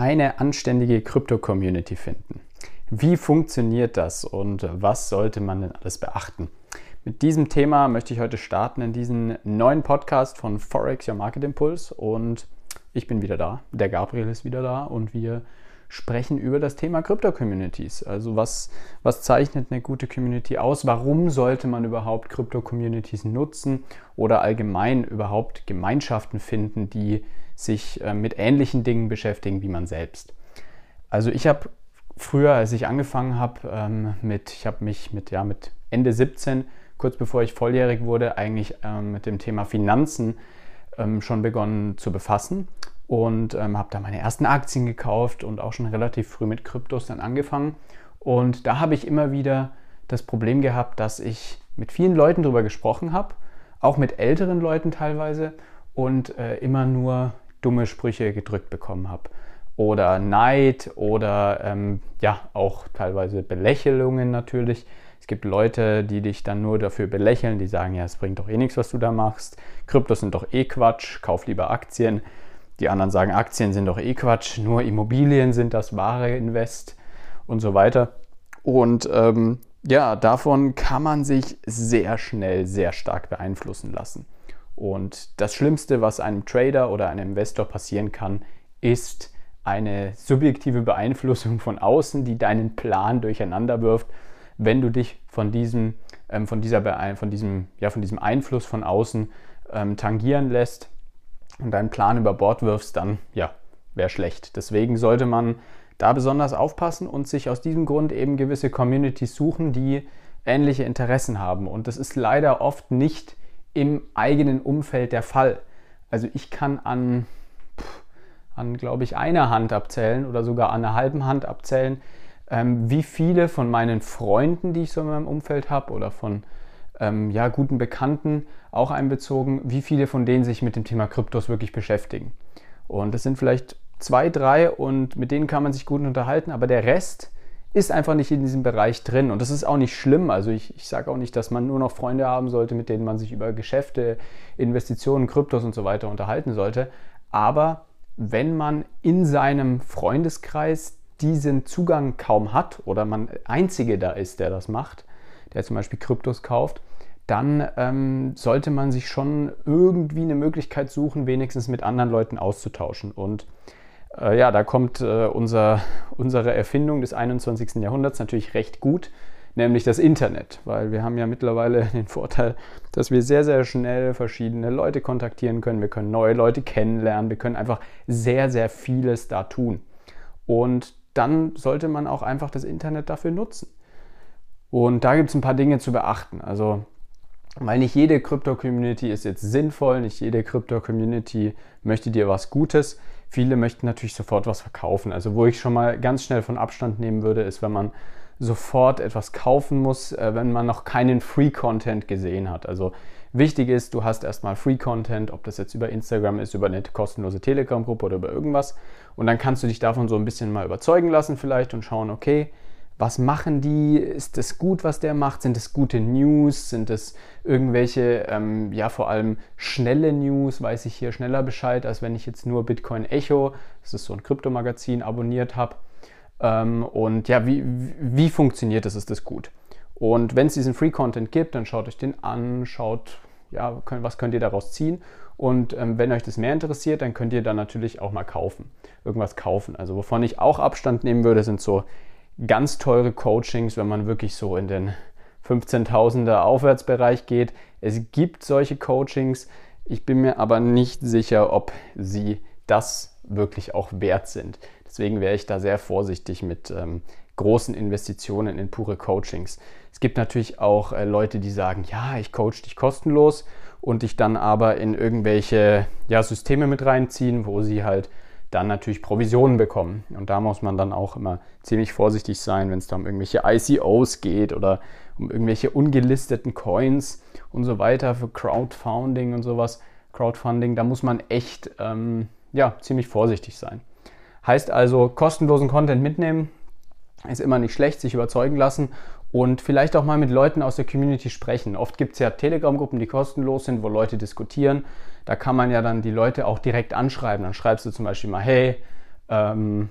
eine anständige Krypto-Community finden. Wie funktioniert das und was sollte man denn alles beachten? Mit diesem Thema möchte ich heute starten in diesen neuen Podcast von Forex Your Market Impulse und ich bin wieder da, der Gabriel ist wieder da und wir sprechen über das Thema Krypto-Communities. Also was, was zeichnet eine gute Community aus? Warum sollte man überhaupt Krypto-Communities nutzen oder allgemein überhaupt Gemeinschaften finden, die sich äh, mit ähnlichen Dingen beschäftigen wie man selbst. Also ich habe früher, als ich angefangen habe ähm, mit, ich habe mich mit, ja, mit Ende 17, kurz bevor ich volljährig wurde, eigentlich ähm, mit dem Thema Finanzen ähm, schon begonnen zu befassen und ähm, habe da meine ersten Aktien gekauft und auch schon relativ früh mit Kryptos dann angefangen. Und da habe ich immer wieder das Problem gehabt, dass ich mit vielen Leuten darüber gesprochen habe, auch mit älteren Leuten teilweise und äh, immer nur dumme Sprüche gedrückt bekommen habe. Oder Neid oder ähm, ja, auch teilweise Belächelungen natürlich. Es gibt Leute, die dich dann nur dafür belächeln, die sagen, ja, es bringt doch eh nichts, was du da machst. Kryptos sind doch eh Quatsch, kauf lieber Aktien. Die anderen sagen, Aktien sind doch eh Quatsch, nur Immobilien sind das wahre Invest und so weiter. Und ähm, ja, davon kann man sich sehr schnell, sehr stark beeinflussen lassen. Und das Schlimmste, was einem Trader oder einem Investor passieren kann, ist eine subjektive Beeinflussung von außen, die deinen Plan durcheinander wirft. Wenn du dich von diesem, ähm, von dieser von diesem, ja, von diesem Einfluss von außen ähm, tangieren lässt und deinen Plan über Bord wirfst, dann ja, wäre schlecht. Deswegen sollte man da besonders aufpassen und sich aus diesem Grund eben gewisse Communities suchen, die ähnliche Interessen haben. Und das ist leider oft nicht im eigenen Umfeld der Fall. Also ich kann an, an glaube ich, einer Hand abzählen oder sogar an einer halben Hand abzählen, ähm, wie viele von meinen Freunden, die ich so in meinem Umfeld habe oder von ähm, ja, guten Bekannten auch einbezogen, wie viele von denen sich mit dem Thema Kryptos wirklich beschäftigen. Und das sind vielleicht zwei, drei und mit denen kann man sich gut unterhalten, aber der Rest ist einfach nicht in diesem Bereich drin. Und das ist auch nicht schlimm. Also ich, ich sage auch nicht, dass man nur noch Freunde haben sollte, mit denen man sich über Geschäfte, Investitionen, Kryptos und so weiter unterhalten sollte. Aber wenn man in seinem Freundeskreis diesen Zugang kaum hat oder man einzige da ist, der das macht, der zum Beispiel Kryptos kauft, dann ähm, sollte man sich schon irgendwie eine Möglichkeit suchen, wenigstens mit anderen Leuten auszutauschen. Und äh, ja, da kommt äh, unser, unsere Erfindung des 21. Jahrhunderts natürlich recht gut, nämlich das Internet, weil wir haben ja mittlerweile den Vorteil, dass wir sehr, sehr schnell verschiedene Leute kontaktieren können, wir können neue Leute kennenlernen, wir können einfach sehr, sehr vieles da tun. Und dann sollte man auch einfach das Internet dafür nutzen. Und da gibt es ein paar Dinge zu beachten. Also, weil nicht jede Krypto-Community ist jetzt sinnvoll, nicht jede Krypto-Community möchte dir was Gutes. Viele möchten natürlich sofort was verkaufen. Also wo ich schon mal ganz schnell von Abstand nehmen würde, ist, wenn man sofort etwas kaufen muss, äh, wenn man noch keinen Free-Content gesehen hat. Also wichtig ist, du hast erstmal Free-Content, ob das jetzt über Instagram ist, über eine kostenlose Telegram-Gruppe oder über irgendwas. Und dann kannst du dich davon so ein bisschen mal überzeugen lassen vielleicht und schauen, okay, was machen die? Ist das gut, was der macht? Sind es gute News? Sind es irgendwelche, ähm, ja, vor allem schnelle News? Weiß ich hier schneller Bescheid, als wenn ich jetzt nur Bitcoin Echo, das ist so ein Kryptomagazin, abonniert habe. Ähm, und ja, wie, wie funktioniert das? Ist das gut? Und wenn es diesen Free Content gibt, dann schaut euch den an, schaut, ja, könnt, was könnt ihr daraus ziehen? Und ähm, wenn euch das mehr interessiert, dann könnt ihr dann natürlich auch mal kaufen, irgendwas kaufen. Also wovon ich auch Abstand nehmen würde, sind so ganz teure Coachings, wenn man wirklich so in den 15.000er Aufwärtsbereich geht. Es gibt solche Coachings. Ich bin mir aber nicht sicher, ob sie das wirklich auch wert sind. Deswegen wäre ich da sehr vorsichtig mit ähm, großen Investitionen in pure Coachings. Es gibt natürlich auch äh, Leute, die sagen, ja, ich coach dich kostenlos und dich dann aber in irgendwelche ja, Systeme mit reinziehen, wo sie halt dann natürlich Provisionen bekommen. Und da muss man dann auch immer ziemlich vorsichtig sein, wenn es da um irgendwelche ICOs geht oder um irgendwelche ungelisteten Coins und so weiter für Crowdfunding und sowas. Crowdfunding, da muss man echt ähm, ja, ziemlich vorsichtig sein. Heißt also, kostenlosen Content mitnehmen ist immer nicht schlecht, sich überzeugen lassen und vielleicht auch mal mit Leuten aus der Community sprechen. Oft gibt es ja Telegram-Gruppen, die kostenlos sind, wo Leute diskutieren da kann man ja dann die Leute auch direkt anschreiben. Dann schreibst du zum Beispiel mal, hey, ähm,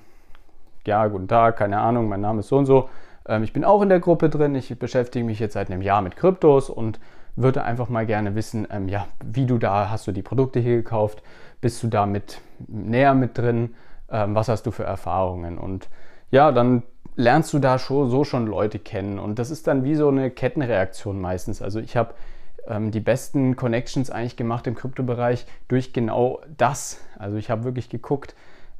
ja, guten Tag, keine Ahnung, mein Name ist so und so. Ähm, ich bin auch in der Gruppe drin, ich beschäftige mich jetzt seit einem Jahr mit Kryptos und würde einfach mal gerne wissen, ähm, ja, wie du da, hast du die Produkte hier gekauft, bist du da mit näher mit drin, ähm, was hast du für Erfahrungen und ja, dann lernst du da schon, so schon Leute kennen und das ist dann wie so eine Kettenreaktion meistens. Also ich habe ähm, die besten Connections eigentlich gemacht im Kryptobereich durch genau das. Also ich habe wirklich geguckt,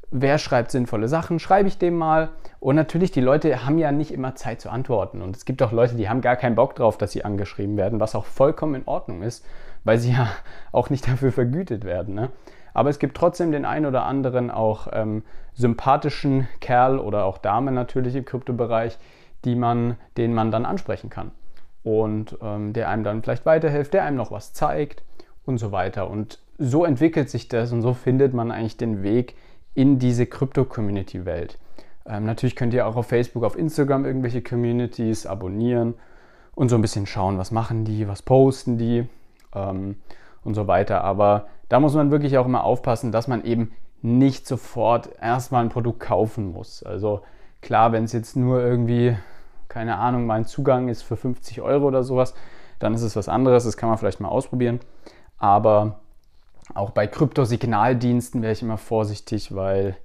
wer schreibt sinnvolle Sachen, schreibe ich dem mal. Und natürlich, die Leute haben ja nicht immer Zeit zu antworten. Und es gibt auch Leute, die haben gar keinen Bock drauf, dass sie angeschrieben werden, was auch vollkommen in Ordnung ist, weil sie ja auch nicht dafür vergütet werden. Ne? Aber es gibt trotzdem den einen oder anderen auch ähm, sympathischen Kerl oder auch Dame natürlich im Kryptobereich, die man, den man dann ansprechen kann. Und ähm, der einem dann vielleicht weiterhilft, der einem noch was zeigt und so weiter. Und so entwickelt sich das und so findet man eigentlich den Weg in diese Krypto-Community-Welt. Ähm, natürlich könnt ihr auch auf Facebook, auf Instagram irgendwelche Communities abonnieren und so ein bisschen schauen, was machen die, was posten die ähm, und so weiter. Aber da muss man wirklich auch immer aufpassen, dass man eben nicht sofort erstmal ein Produkt kaufen muss. Also klar, wenn es jetzt nur irgendwie, keine Ahnung, mein Zugang ist für 50 Euro oder sowas, dann ist es was anderes. Das kann man vielleicht mal ausprobieren. Aber auch bei Kryptosignaldiensten wäre ich immer vorsichtig, weil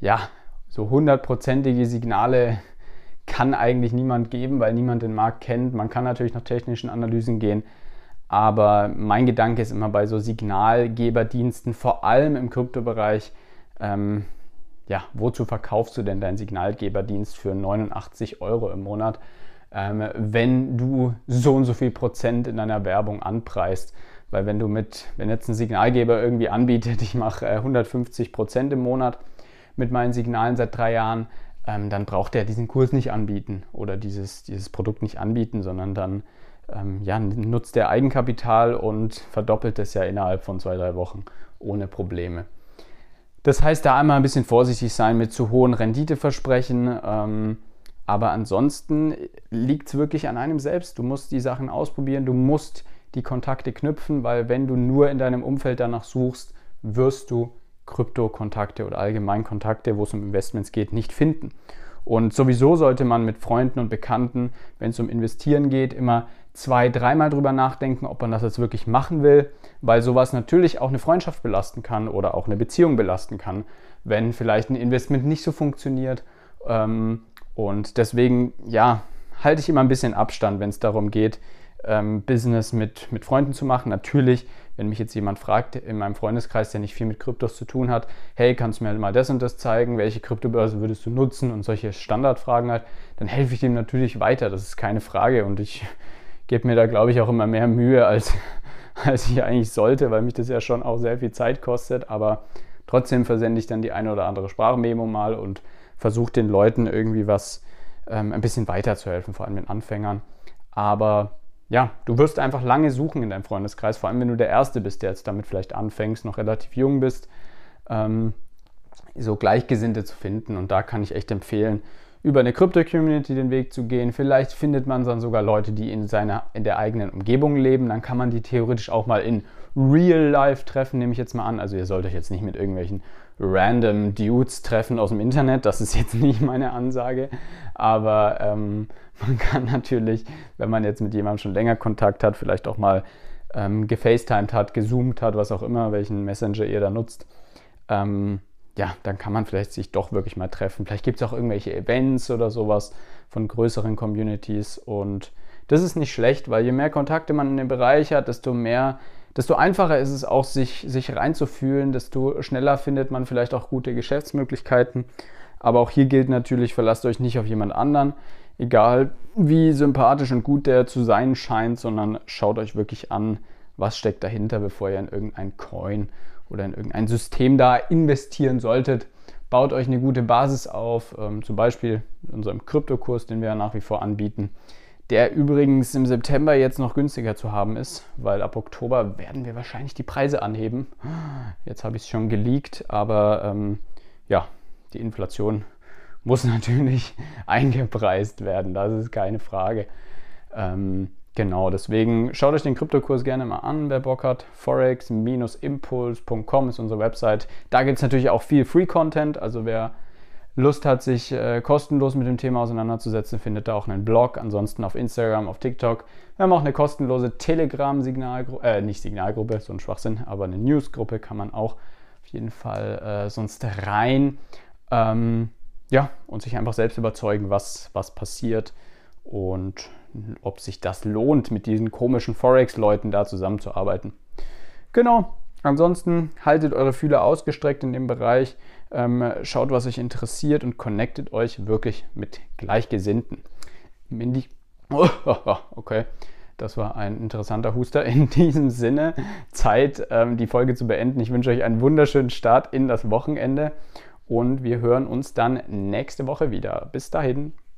ja, so hundertprozentige Signale kann eigentlich niemand geben, weil niemand den Markt kennt. Man kann natürlich nach technischen Analysen gehen, aber mein Gedanke ist immer bei so Signalgeberdiensten, vor allem im Kryptobereich, ähm, ja, wozu verkaufst du denn deinen Signalgeberdienst für 89 Euro im Monat, ähm, wenn du so und so viel Prozent in deiner Werbung anpreist? Weil wenn du mit, wenn jetzt ein Signalgeber irgendwie anbietet, ich mache äh, 150 Prozent im Monat mit meinen Signalen seit drei Jahren, ähm, dann braucht er diesen Kurs nicht anbieten oder dieses, dieses Produkt nicht anbieten, sondern dann ähm, ja, nutzt er Eigenkapital und verdoppelt es ja innerhalb von zwei, drei Wochen ohne Probleme. Das heißt, da einmal ein bisschen vorsichtig sein mit zu hohen Renditeversprechen. Ähm, aber ansonsten liegt es wirklich an einem selbst. Du musst die Sachen ausprobieren, du musst die Kontakte knüpfen, weil wenn du nur in deinem Umfeld danach suchst, wirst du Krypto-Kontakte oder allgemein Kontakte, wo es um Investments geht, nicht finden. Und sowieso sollte man mit Freunden und Bekannten, wenn es um Investieren geht, immer zwei, dreimal drüber nachdenken, ob man das jetzt wirklich machen will, weil sowas natürlich auch eine Freundschaft belasten kann oder auch eine Beziehung belasten kann, wenn vielleicht ein Investment nicht so funktioniert. Ähm, und deswegen, ja, halte ich immer ein bisschen Abstand, wenn es darum geht, ähm, Business mit, mit Freunden zu machen. Natürlich, wenn mich jetzt jemand fragt in meinem Freundeskreis, der nicht viel mit Kryptos zu tun hat, hey, kannst du mir mal das und das zeigen, welche Kryptobörse würdest du nutzen und solche Standardfragen halt, dann helfe ich dem natürlich weiter, das ist keine Frage und ich gebe mir da, glaube ich, auch immer mehr Mühe, als, als ich eigentlich sollte, weil mich das ja schon auch sehr viel Zeit kostet, aber trotzdem versende ich dann die eine oder andere Sprachmemo mal und versuche den Leuten irgendwie was ähm, ein bisschen weiterzuhelfen, vor allem den Anfängern. Aber ja, du wirst einfach lange suchen in deinem Freundeskreis, vor allem wenn du der Erste bist, der jetzt damit vielleicht anfängst, noch relativ jung bist, ähm, so Gleichgesinnte zu finden. Und da kann ich echt empfehlen, über eine Krypto-Community den Weg zu gehen. Vielleicht findet man dann sogar Leute, die in, seiner, in der eigenen Umgebung leben. Dann kann man die theoretisch auch mal in Real Life treffen, nehme ich jetzt mal an. Also ihr sollt euch jetzt nicht mit irgendwelchen random Dudes treffen aus dem Internet. Das ist jetzt nicht meine Ansage. Aber ähm, man kann natürlich, wenn man jetzt mit jemandem schon länger Kontakt hat, vielleicht auch mal ähm, gefacetimed hat, gezoomt hat, was auch immer, welchen Messenger ihr da nutzt. Ähm, ja, dann kann man vielleicht sich doch wirklich mal treffen. Vielleicht gibt es auch irgendwelche Events oder sowas von größeren Communities und das ist nicht schlecht, weil je mehr Kontakte man in dem Bereich hat, desto mehr, desto einfacher ist es auch, sich, sich reinzufühlen, desto schneller findet man vielleicht auch gute Geschäftsmöglichkeiten. Aber auch hier gilt natürlich, verlasst euch nicht auf jemand anderen, egal wie sympathisch und gut der zu sein scheint, sondern schaut euch wirklich an, was steckt dahinter, bevor ihr in irgendein Coin oder in irgendein System da investieren solltet. Baut euch eine gute Basis auf, ähm, zum Beispiel in unserem Kryptokurs, den wir nach wie vor anbieten, der übrigens im September jetzt noch günstiger zu haben ist, weil ab Oktober werden wir wahrscheinlich die Preise anheben. Jetzt habe ich es schon geleakt, aber ähm, ja, die Inflation muss natürlich eingepreist werden, das ist keine Frage. Ähm, Genau, deswegen schaut euch den Kryptokurs gerne mal an, wer Bock hat. Forex-impuls.com ist unsere Website. Da gibt es natürlich auch viel Free-Content. Also wer Lust hat, sich äh, kostenlos mit dem Thema auseinanderzusetzen, findet da auch einen Blog. Ansonsten auf Instagram, auf TikTok. Wir haben auch eine kostenlose Telegram-Signalgruppe, äh, nicht Signalgruppe, so ein Schwachsinn, aber eine Newsgruppe kann man auch auf jeden Fall äh, sonst rein. Ähm, ja, und sich einfach selbst überzeugen, was, was passiert und ob sich das lohnt, mit diesen komischen Forex-Leuten da zusammenzuarbeiten. Genau, ansonsten haltet eure Fühler ausgestreckt in dem Bereich, ähm, schaut, was euch interessiert und connectet euch wirklich mit Gleichgesinnten. Mindy, okay, das war ein interessanter Huster. In diesem Sinne, Zeit, ähm, die Folge zu beenden. Ich wünsche euch einen wunderschönen Start in das Wochenende und wir hören uns dann nächste Woche wieder. Bis dahin.